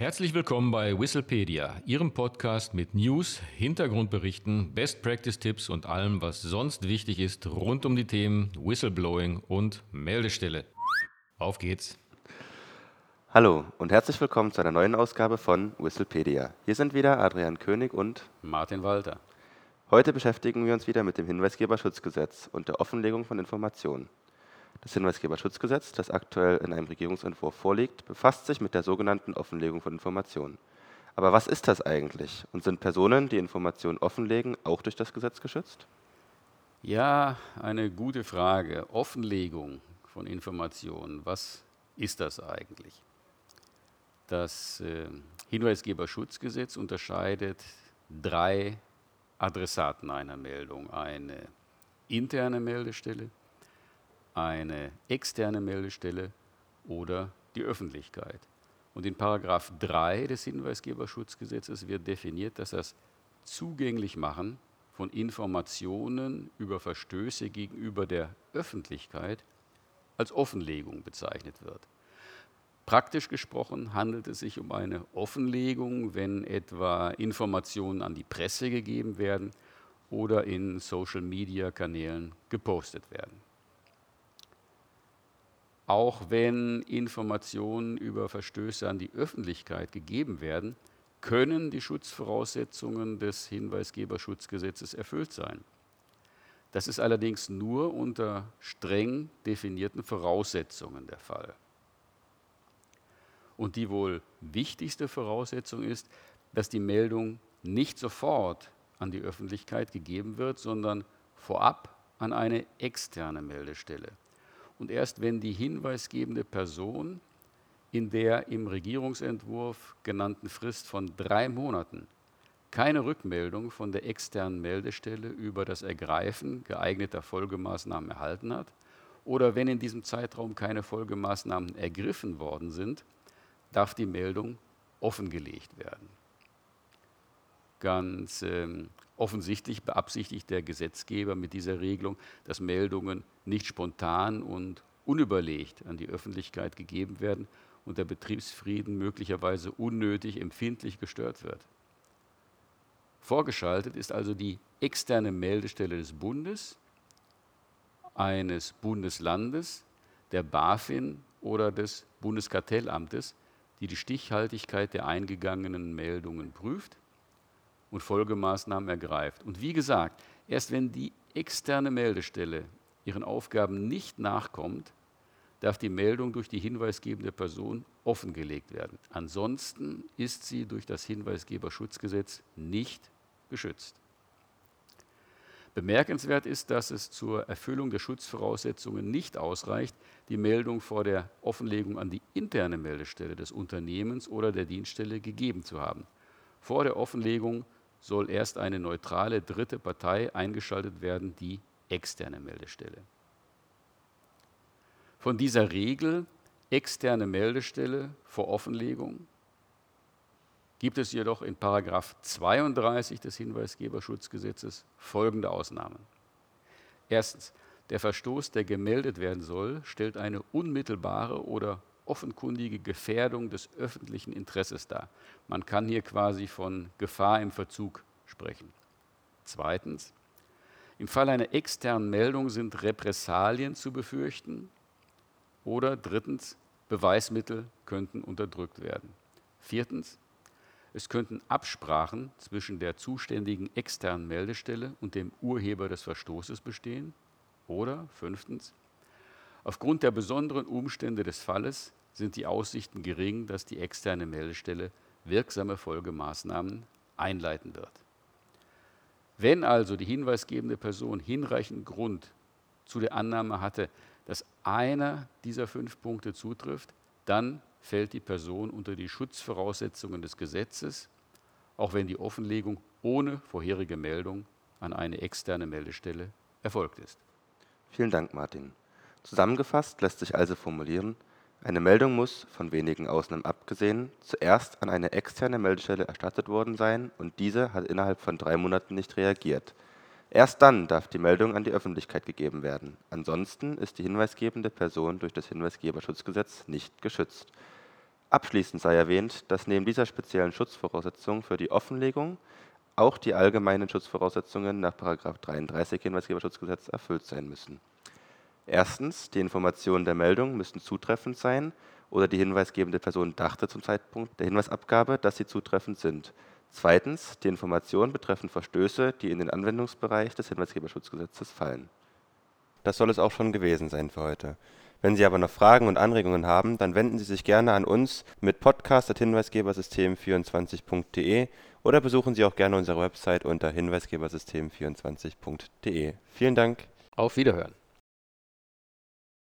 Herzlich willkommen bei Whistlepedia, Ihrem Podcast mit News, Hintergrundberichten, Best Practice Tipps und allem, was sonst wichtig ist rund um die Themen Whistleblowing und Meldestelle. Auf geht's! Hallo und herzlich willkommen zu einer neuen Ausgabe von Whistlepedia. Hier sind wieder Adrian König und Martin Walter. Heute beschäftigen wir uns wieder mit dem Hinweisgeberschutzgesetz und der Offenlegung von Informationen. Das Hinweisgeberschutzgesetz, das aktuell in einem Regierungsentwurf vorliegt, befasst sich mit der sogenannten Offenlegung von Informationen. Aber was ist das eigentlich? Und sind Personen, die Informationen offenlegen, auch durch das Gesetz geschützt? Ja, eine gute Frage. Offenlegung von Informationen, was ist das eigentlich? Das äh, Hinweisgeberschutzgesetz unterscheidet drei Adressaten einer Meldung. Eine interne Meldestelle, eine externe Meldestelle oder die Öffentlichkeit. Und in Paragraph 3 des Hinweisgeberschutzgesetzes wird definiert, dass das Zugänglichmachen von Informationen über Verstöße gegenüber der Öffentlichkeit als Offenlegung bezeichnet wird. Praktisch gesprochen handelt es sich um eine Offenlegung, wenn etwa Informationen an die Presse gegeben werden oder in Social-Media-Kanälen gepostet werden auch wenn Informationen über Verstöße an die Öffentlichkeit gegeben werden, können die Schutzvoraussetzungen des Hinweisgeberschutzgesetzes erfüllt sein. Das ist allerdings nur unter streng definierten Voraussetzungen der Fall. Und die wohl wichtigste Voraussetzung ist, dass die Meldung nicht sofort an die Öffentlichkeit gegeben wird, sondern vorab an eine externe Meldestelle und erst wenn die hinweisgebende Person in der im Regierungsentwurf genannten Frist von drei Monaten keine Rückmeldung von der externen Meldestelle über das Ergreifen geeigneter Folgemaßnahmen erhalten hat oder wenn in diesem Zeitraum keine Folgemaßnahmen ergriffen worden sind, darf die Meldung offengelegt werden. Ganz ähm, offensichtlich beabsichtigt der Gesetzgeber mit dieser Regelung, dass Meldungen nicht spontan und unüberlegt an die Öffentlichkeit gegeben werden und der Betriebsfrieden möglicherweise unnötig empfindlich gestört wird. Vorgeschaltet ist also die externe Meldestelle des Bundes, eines Bundeslandes, der BaFin oder des Bundeskartellamtes, die die Stichhaltigkeit der eingegangenen Meldungen prüft und Folgemaßnahmen ergreift. Und wie gesagt, erst wenn die externe Meldestelle ihren Aufgaben nicht nachkommt, darf die Meldung durch die hinweisgebende Person offengelegt werden. Ansonsten ist sie durch das Hinweisgeberschutzgesetz nicht geschützt. Bemerkenswert ist, dass es zur Erfüllung der Schutzvoraussetzungen nicht ausreicht, die Meldung vor der Offenlegung an die interne Meldestelle des Unternehmens oder der Dienststelle gegeben zu haben. Vor der Offenlegung soll erst eine neutrale dritte Partei eingeschaltet werden, die externe Meldestelle. Von dieser Regel externe Meldestelle vor Offenlegung gibt es jedoch in Paragraph 32 des Hinweisgeberschutzgesetzes folgende Ausnahmen. Erstens, der Verstoß, der gemeldet werden soll, stellt eine unmittelbare oder offenkundige Gefährdung des öffentlichen Interesses dar. Man kann hier quasi von Gefahr im Verzug sprechen. Zweitens, im Fall einer externen Meldung sind Repressalien zu befürchten oder drittens, Beweismittel könnten unterdrückt werden. Viertens, es könnten Absprachen zwischen der zuständigen externen Meldestelle und dem Urheber des Verstoßes bestehen. Oder fünftens, aufgrund der besonderen Umstände des Falles sind die Aussichten gering, dass die externe Meldestelle wirksame Folgemaßnahmen einleiten wird. Wenn also die hinweisgebende Person hinreichend Grund zu der Annahme hatte, dass einer dieser fünf Punkte zutrifft, dann fällt die Person unter die Schutzvoraussetzungen des Gesetzes, auch wenn die Offenlegung ohne vorherige Meldung an eine externe Meldestelle erfolgt ist. Vielen Dank, Martin. Zusammengefasst lässt sich also formulieren, eine Meldung muss, von wenigen Ausnahmen abgesehen, zuerst an eine externe Meldestelle erstattet worden sein und diese hat innerhalb von drei Monaten nicht reagiert. Erst dann darf die Meldung an die Öffentlichkeit gegeben werden. Ansonsten ist die hinweisgebende Person durch das Hinweisgeberschutzgesetz nicht geschützt. Abschließend sei erwähnt, dass neben dieser speziellen Schutzvoraussetzung für die Offenlegung auch die allgemeinen Schutzvoraussetzungen nach § 33 Hinweisgeberschutzgesetz erfüllt sein müssen. Erstens, die Informationen der Meldung müssen zutreffend sein oder die hinweisgebende Person dachte zum Zeitpunkt der Hinweisabgabe, dass sie zutreffend sind. Zweitens, die Informationen betreffen Verstöße, die in den Anwendungsbereich des Hinweisgeberschutzgesetzes fallen. Das soll es auch schon gewesen sein für heute. Wenn Sie aber noch Fragen und Anregungen haben, dann wenden Sie sich gerne an uns mit podcast.hinweisgebersystem24.de oder besuchen Sie auch gerne unsere Website unter hinweisgebersystem24.de. Vielen Dank. Auf Wiederhören.